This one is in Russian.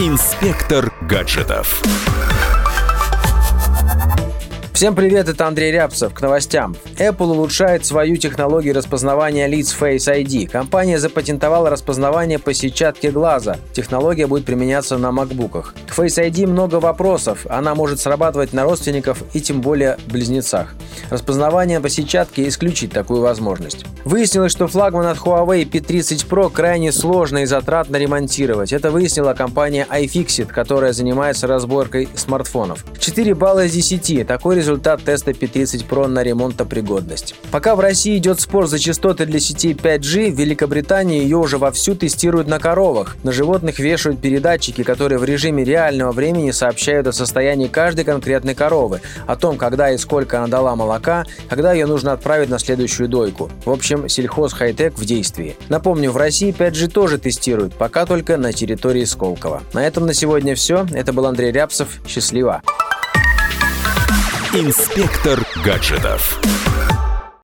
Инспектор гаджетов. Всем привет, это Андрей Рябцев. К новостям. Apple улучшает свою технологию распознавания лиц Face ID. Компания запатентовала распознавание по сетчатке глаза. Технология будет применяться на макбуках. К Face ID много вопросов. Она может срабатывать на родственников и тем более близнецах. Распознавание по сетчатке исключит такую возможность. Выяснилось, что флагман от Huawei P30 Pro крайне сложно и затратно ремонтировать. Это выяснила компания iFixit, которая занимается разборкой смартфонов. 4 балла из 10. Такой результат результат теста P30 Pro на ремонтопригодность. Пока в России идет спор за частоты для сетей 5G, в Великобритании ее уже вовсю тестируют на коровах. На животных вешают передатчики, которые в режиме реального времени сообщают о состоянии каждой конкретной коровы, о том, когда и сколько она дала молока, когда ее нужно отправить на следующую дойку. В общем, сельхоз хай-тек в действии. Напомню, в России 5G тоже тестируют, пока только на территории Сколково. На этом на сегодня все. Это был Андрей Рябцев. Счастливо! Инспектор гаджетов.